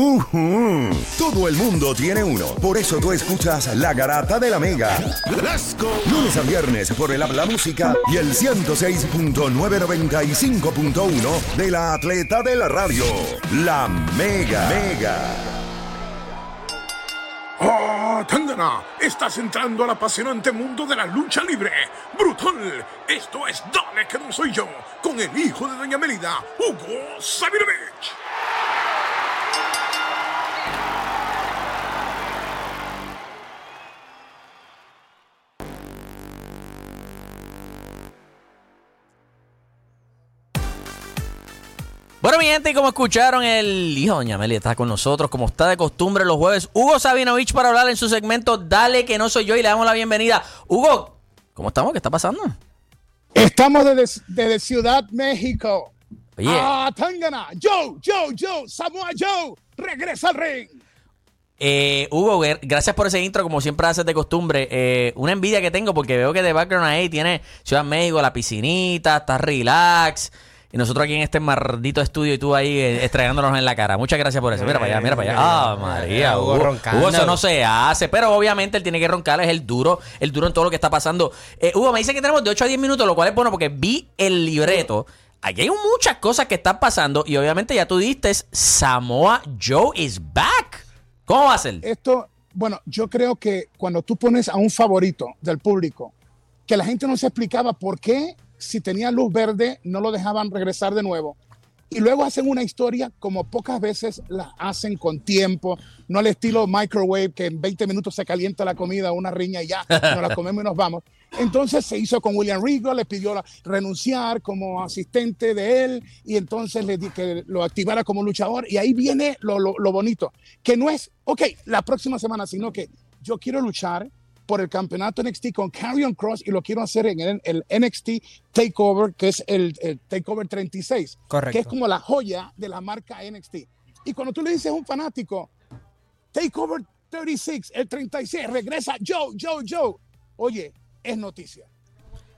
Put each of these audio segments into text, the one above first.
Todo el mundo tiene uno. Por eso tú escuchas La Garata de la Mega. Let's go. Lunes a viernes por el Habla Música y el 106.995.1 de la Atleta de la Radio. La Mega. Mega. ¡Oh, Tangana! Estás entrando al apasionante mundo de la lucha libre. ¡Brutal! Esto es Dale que no soy yo, con el hijo de Doña Melida, Hugo Sabinovich. Bueno, mi gente, y como escucharon, el hijo Doña Meli está con nosotros, como está de costumbre los jueves. Hugo Sabinovich para hablar en su segmento Dale que no soy yo y le damos la bienvenida. Hugo, ¿cómo estamos? ¿Qué está pasando? Estamos desde, desde Ciudad México. Oye. Ah, Tangana. Joe, Joe, Joe, Samoa Joe, regresa al ring. Eh, Hugo, gracias por ese intro, como siempre haces de costumbre. Eh, una envidia que tengo porque veo que de background ahí tiene Ciudad México, la piscinita, está relax. Y nosotros aquí en este maldito estudio y tú ahí eh, estrellándonos en la cara. Muchas gracias por eso. Mira para allá, mira para allá. Ah, María, Hugo Hugo, eso no se hace. Pero obviamente él tiene que roncar, es el duro, el duro en todo lo que está pasando. Eh, Hugo, me dice que tenemos de 8 a 10 minutos, lo cual es bueno porque vi el libreto. Aquí hay muchas cosas que están pasando y obviamente ya tú diste Samoa Joe is back. ¿Cómo va a ser? Esto, bueno, yo creo que cuando tú pones a un favorito del público, que la gente no se explicaba por qué si tenía luz verde no lo dejaban regresar de nuevo. Y luego hacen una historia como pocas veces la hacen con tiempo, no al estilo microwave, que en 20 minutos se calienta la comida, una riña y ya, nos la comemos y nos vamos. Entonces se hizo con William Regal, le pidió la- renunciar como asistente de él y entonces le di que lo activara como luchador. Y ahí viene lo, lo- lo bonito, que no es, ok, la próxima semana, sino que yo quiero luchar por el campeonato NXT con Carrion Cross y lo quiero hacer en el, el NXT Takeover, que es el, el Takeover 36, Correcto. que es como la joya de la marca NXT. Y cuando tú le dices a un fanático, Takeover 36, el 36, regresa Joe, Joe, Joe, oye, es noticia.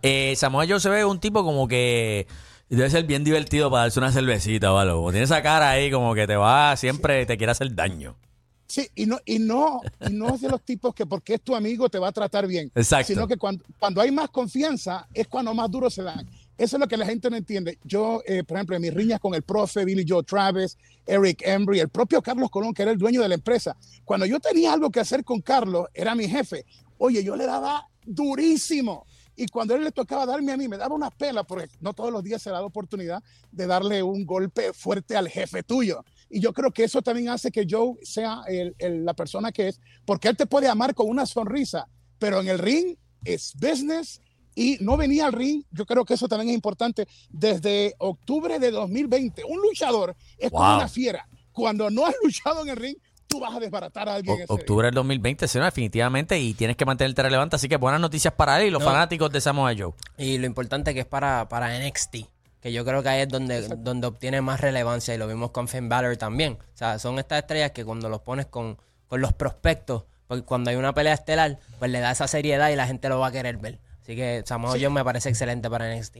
Eh, Samoa Joe se ve un tipo como que debe ser bien divertido para darse una cervecita o algo. Tiene esa cara ahí como que te va, siempre te quiere hacer daño. Sí, y no, y no, y no es de los tipos que porque es tu amigo te va a tratar bien. Exacto. Sino que cuando, cuando hay más confianza es cuando más duro se dan. Eso es lo que la gente no entiende. Yo, eh, por ejemplo, en mis riñas con el profe Billy Joe Travis, Eric Embry, el propio Carlos Colón, que era el dueño de la empresa, cuando yo tenía algo que hacer con Carlos, era mi jefe. Oye, yo le daba durísimo. Y cuando él le tocaba darme a mí, me daba una pela, porque no todos los días se da la oportunidad de darle un golpe fuerte al jefe tuyo. Y yo creo que eso también hace que Joe sea el- el- la persona que es, porque él te puede amar con una sonrisa, pero en el ring es business y no venía al ring. Yo creo que eso también es importante. Desde octubre de 2020, un luchador es como una fiera. Cuando no has luchado en el ring, tú vas a desbaratar a alguien. O- ese día. octubre del 2020, sí, no, definitivamente, y tienes que mantenerte relevante. Así que buenas noticias para él y los No. fanáticos de Samoa Joe. Y lo importante que es para, para NXT, que yo creo que ahí es donde, donde obtiene más relevancia y lo vimos con Finn Balor también. O sea, son estas estrellas que cuando los pones con, con los prospectos, porque cuando hay una pelea estelar, pues le da esa seriedad y la gente lo va a querer ver. Así que Samoa Joe me parece excelente para NXT.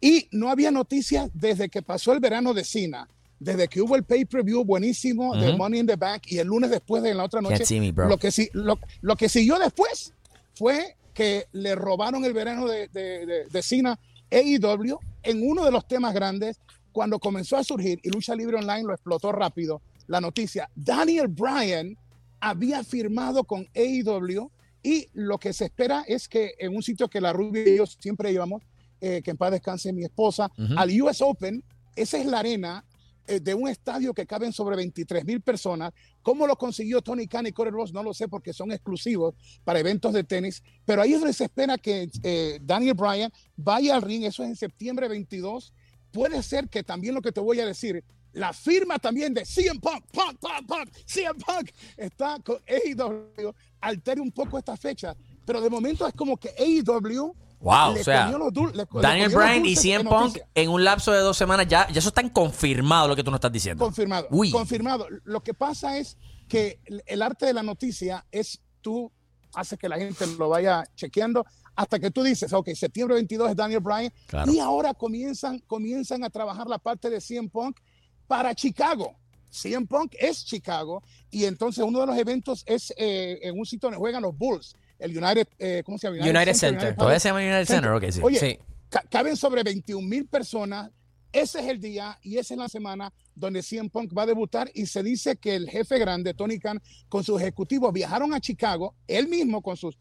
Y no había noticias desde que pasó el verano de Cena, desde que hubo el pay-per-view buenísimo de Money in the Bank y el lunes después de la otra Can't noche. see me, bro. Lo, que, sí- lo, lo que siguió después fue que le robaron el verano de, de, de, de Cena AEW en uno de los temas grandes cuando comenzó a surgir y Lucha Libre Online lo explotó rápido. La noticia, Daniel Bryan había firmado con AEW y lo que se espera es que en un sitio que la Rubia y yo siempre íbamos, eh, que en paz descanse mi esposa, al US Open, esa es la arena de un estadio que caben sobre 23 mil personas. ¿Cómo lo consiguió Tony Khan y Corey Ross? No lo sé porque son exclusivos para eventos de tenis, pero ahí es donde se espera que eh, Daniel Bryan vaya al ring, eso es en septiembre 22. Puede ser que también lo que te voy a decir, la firma también de CM Punk, Punk, Punk, Punk, CM Punk está con AEW, altere un poco esta fecha, pero de momento es como que AEW Wow, le o sea, dul- le- Daniel Bryan y CM Punk en un lapso de dos semanas ya, ya eso está confirmado lo que tú nos estás diciendo. Confirmado. Uy. Confirmado. Lo que pasa es que el- el arte de la noticia es tú haces que la gente lo vaya chequeando hasta que tú dices, ok, septiembre 22 es Daniel Bryan Claro. y ahora comienzan, comienzan a trabajar la parte de CM Punk para Chicago. CM Punk es Chicago y entonces uno de los eventos es eh, en un sitio donde juegan los Bulls, el United, eh, ¿cómo se llama? United Center. Todavía se llama United Center, ok, sí. Oye, Sí. ca- caben sobre 21 mil personas. Ese es el día y esa es la semana donde CM Punk va a debutar y se dice que el jefe grande, Tony Khan, con sus ejecutivos viajaron a Chicago, él mismo con sus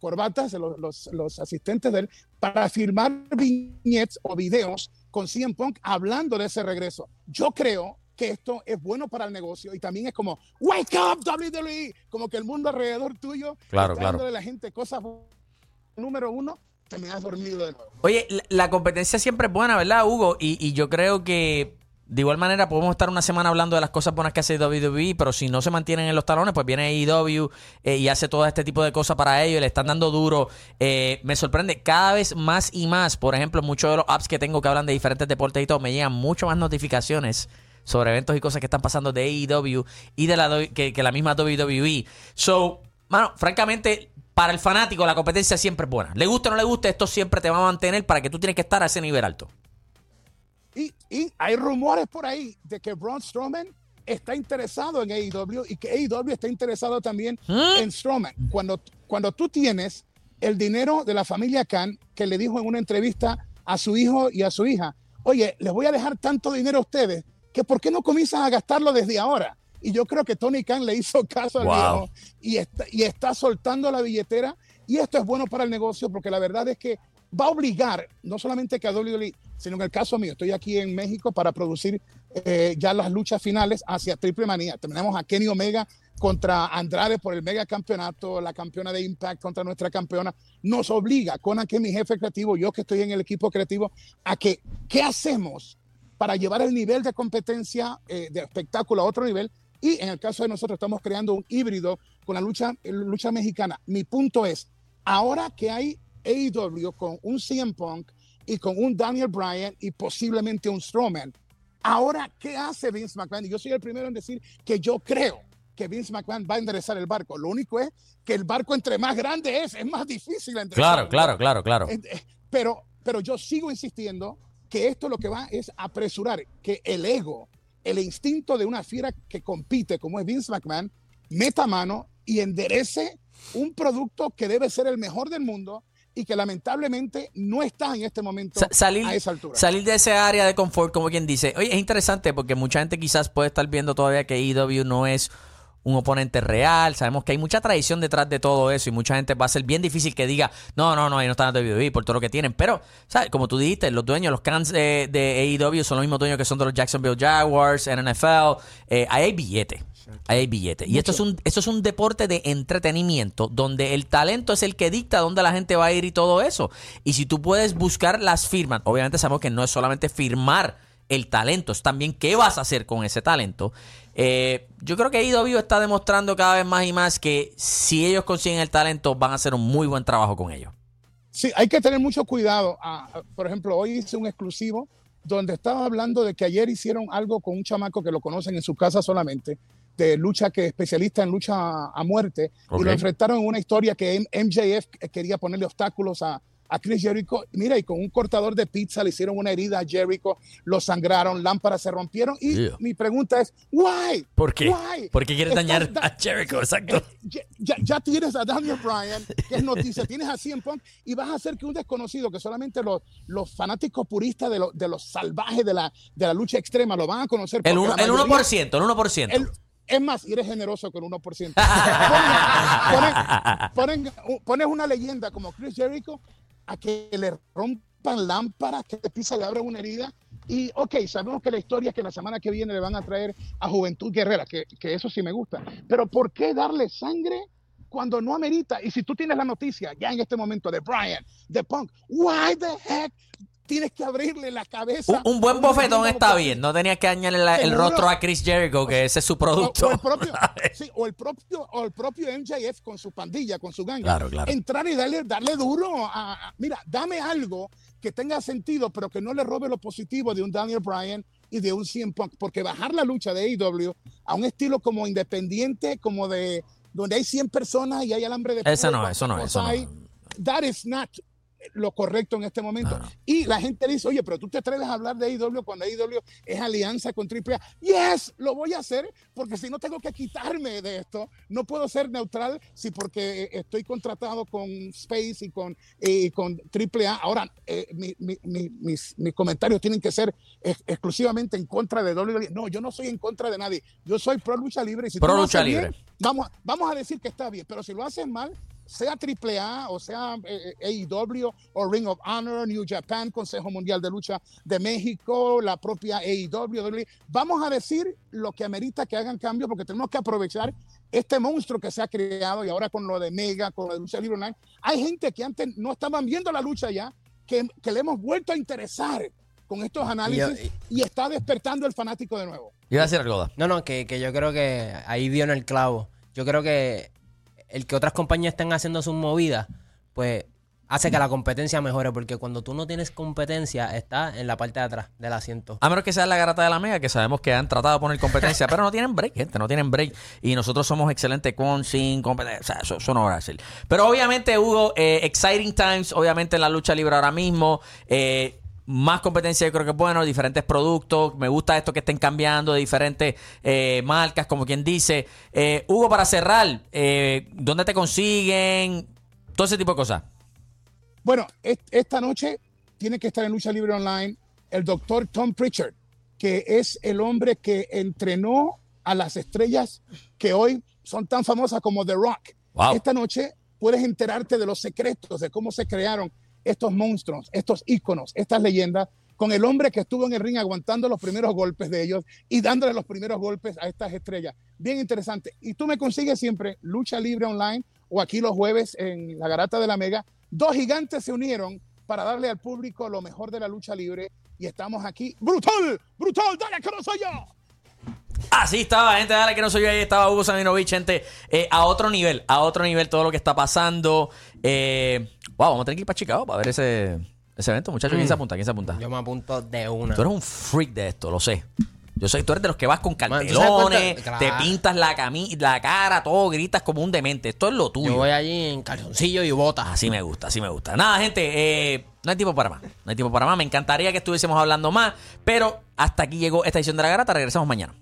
corbatas, los, los- los asistentes de él, para firmar viñetes o videos con CM Punk hablando de ese regreso. Yo creo que esto es bueno para el negocio y también es como, wake up WWE, como que el mundo alrededor tuyo, Claro, está claro. a la gente cosas número uno, te me has dormido de nuevo. Oye, la, la competencia siempre es buena, ¿verdad, Hugo? Y, y yo creo que de igual manera podemos estar una semana hablando de las cosas buenas que hace WWE, pero si no se mantienen en los talones, pues viene AEW eh, y hace todo este tipo de cosas para ellos, le están dando duro. Eh, me sorprende cada vez más y más. Por ejemplo, muchos de los apps que tengo que hablan de diferentes deportes y todo, me llegan mucho más notificaciones sobre eventos y cosas que están pasando de AEW y de la que, que la misma WWE. So, mano, francamente, para el fanático la competencia siempre es buena. Le guste o no le guste, esto siempre te va a mantener para que tú tienes que estar a ese nivel alto. Y, y hay rumores por ahí de que Braun Strowman está interesado en AEW y que AEW está interesado también en Strowman. Cuando, cuando tú tienes el dinero de la familia Khan, que le dijo en una entrevista a su hijo y a su hija, oye, les voy a dejar tanto dinero a ustedes que ¿por qué no comienzan a gastarlo desde ahora? Y yo creo que Tony Khan le hizo caso al viejo y está, y está soltando la billetera. Y esto es bueno para el negocio porque la verdad es que va a obligar no solamente que a WWE, sino en el caso mío, estoy aquí en México para producir eh, ya las luchas finales hacia Triple Manía. Tenemos a Kenny Omega contra Andrade por el mega campeonato, la campeona de Impact contra nuestra campeona. Nos obliga, Conan, que mi jefe creativo, yo que estoy en el equipo creativo, a que, ¿qué hacemos para llevar el nivel de competencia eh, de espectáculo a otro nivel? Y en el caso de nosotros estamos creando un híbrido con la lucha, lucha mexicana. Mi punto es, ahora que hay AEW con un CM Punk y con un Daniel Bryan y posiblemente un Strowman, ahora, ¿qué hace Vince McMahon? Y yo soy el primero en decir que yo creo que Vince McMahon va a enderezar el barco. Lo único es que el barco entre más grande es, es más difícil enderezar. Claro, claro, claro, claro. Eh, Pero, pero yo sigo insistiendo que esto lo que va es apresurar que el ego, el instinto de una fiera que compite como es Vince McMahon, meta mano y enderece un producto que debe ser el mejor del mundo y que lamentablemente no está en este momento Sa- salir, a esa altura. salir de ese área de confort, como quien dice. Oye, es interesante porque mucha gente quizás puede estar viendo todavía que EW no es un oponente real. Sabemos que hay mucha tradición detrás de todo eso y mucha gente va a ser bien difícil que diga, no, no, no, ahí no están en WWE por todo lo que tienen. Pero, ¿sabes? Como tú dijiste, los dueños, los cans de, de AEW son los mismos dueños que son de los Jacksonville Jaguars, NFL. Eh, ahí hay billete. Ahí hay billete. Y esto es, un, esto es un deporte de entretenimiento donde el talento es el que dicta dónde la gente va a ir y todo eso. Y si tú puedes buscar las firmas, obviamente sabemos que no es solamente firmar el talento, es también qué vas a hacer con ese talento. Eh, yo creo que IW está demostrando cada vez más y más que si ellos consiguen el talento van a hacer un muy buen trabajo con ellos. Sí, hay que tener mucho cuidado. Ah, por ejemplo, hoy hice un exclusivo donde estaba hablando de que ayer hicieron algo con un chamaco que lo conocen en su casa solamente, de lucha que especialista en lucha a, muerte, y lo enfrentaron en una historia que MJF quería ponerle obstáculos a, a Chris Jericho. Mira, y con un cortador de pizza le hicieron una herida a Jericho, lo sangraron, lámparas se rompieron. Y Yeah. mi pregunta es, ¿why? ¿Por qué? Why? ¿Por qué quieres dañar da- a Jericho? Exacto. ya, ya- ya tienes a Daniel Bryan, que es noticia, tienes a CM Punk, y vas a hacer que un desconocido, que solamente los, los fanáticos puristas de, lo- de los salvajes de la, de la lucha extrema lo van a conocer. El, porque la el mayoría- 1%, el 1%. el- es más, eres generoso con el 1%. Ponen, ponen- ponen- pones una leyenda como Chris Jericho a que le rompan lámparas, que te pisa, le abran una herida. Y, ok, sabemos que la historia es que la semana que viene le van a traer a Juventud Guerrera, que, que eso sí me gusta. Pero ¿por qué darle sangre cuando no amerita? Y si tú tienes la noticia ya en este momento de Brian, de Punk, why the heck tienes que abrirle la cabeza? un, un buen bofetón está bien. No tenías que dañarle la- el rostro a Chris Jericho, que ese es su producto. o el propio, sí, o el propio, o el propio MJF con su pandilla, con su ganga. Claro, claro. Entrar y darle, darle duro. A, a- mira, dame algo que tenga sentido, pero que no le robe lo positivo de un Daniel Bryan y de un CM Punk, porque bajar la lucha de AEW a un estilo como independiente, como de donde hay 100 personas y hay alambre de Eso no, eso no, eso no. That is not lo correcto en este momento. Y la gente dice, oye, pero tú te atreves a hablar de AEW cuando AEW es alianza con AAA. Yes, lo voy a hacer porque si no tengo que quitarme de esto, no puedo ser neutral si porque eh, estoy contratado con Space y con, eh, con AAA. Ahora, eh, mi- mi- mi- mis, mis comentarios tienen que ser ex- exclusivamente en contra de WWE. No, yo no soy en contra de nadie. Yo soy pro lucha libre. Y si Pro lucha haces bien, libre. vamos, vamos a decir que está bien, pero si lo haces mal, sea AAA o sea eh, AEW o Ring of Honor, New Japan, Consejo Mundial de Lucha de México, la propia AEW, vamos a decir lo que amerita que hagan cambio porque tenemos que aprovechar este monstruo que se ha creado y ahora con lo de Mega, con lo de Lucha Libre Online, hay gente que antes no estaban viendo la lucha ya, que, que le hemos vuelto a interesar con estos análisis y, está despertando el fanático de nuevo. Iba a decir algo. No, no, que, que yo creo que ahí dio en el clavo. Yo creo que el que otras compañías estén haciendo sus movidas, pues hace que la competencia mejore, porque cuando tú no tienes competencia, está en la parte de atrás del asiento. A menos que sea la garata de la mega, que sabemos que han tratado de poner competencia, pero no tienen break, gente, no tienen break. Y nosotros somos excelentes con, sin competencia. O sea, eso, eso no va a ser. Pero obviamente, Hugo, eh, exciting times, obviamente en la lucha libre ahora mismo. eh, más competencia yo creo que es bueno, diferentes productos. Me gusta esto que estén cambiando de diferentes eh, marcas, como quien dice. Eh, Hugo, para cerrar, eh, ¿dónde te consiguen? Todo ese tipo de cosas. Bueno, est- esta noche tiene que estar en Lucha Libre Online el doctor Tom Pritchard, que es el hombre que entrenó a las estrellas que hoy son tan famosas como The Rock. Wow. Esta noche puedes enterarte de los secretos de cómo se crearon estos monstruos, estos íconos, estas leyendas, con el hombre que estuvo en el ring aguantando los primeros golpes de ellos y dándole los primeros golpes a estas estrellas. Bien interesante. Y tú me consigues siempre Lucha Libre Online o aquí los jueves en la Garata de la Mega. Dos gigantes se unieron para darle al público lo mejor de la lucha libre y estamos aquí. ¡Brutal! ¡Brutal! ¡Dale que no soy yo! Así estaba, gente, dale que no soy yo, ahí estaba Hugo gente, eh, a otro nivel, a otro nivel todo lo que está pasando. Eh, wow, vamos a tener que ir para Chicago para ver ese, ese evento, muchachos. ¿Quién se apunta? ¿Quién se apunta? Yo me apunto de una. Tú eres un freak de esto, lo sé. Yo sé, tú eres de los que vas con Man, ¿tú sabes cartelones, te pintas la, cami la cara, todo, gritas como un demente. Esto es lo tuyo. Yo voy allí en calzoncillo y botas. Así me gusta, así me gusta. Nada, gente, eh, no hay tiempo para más. No hay tiempo para más. Me encantaría que estuviésemos hablando más, pero hasta aquí llegó esta edición de La Garata. Regresamos mañana.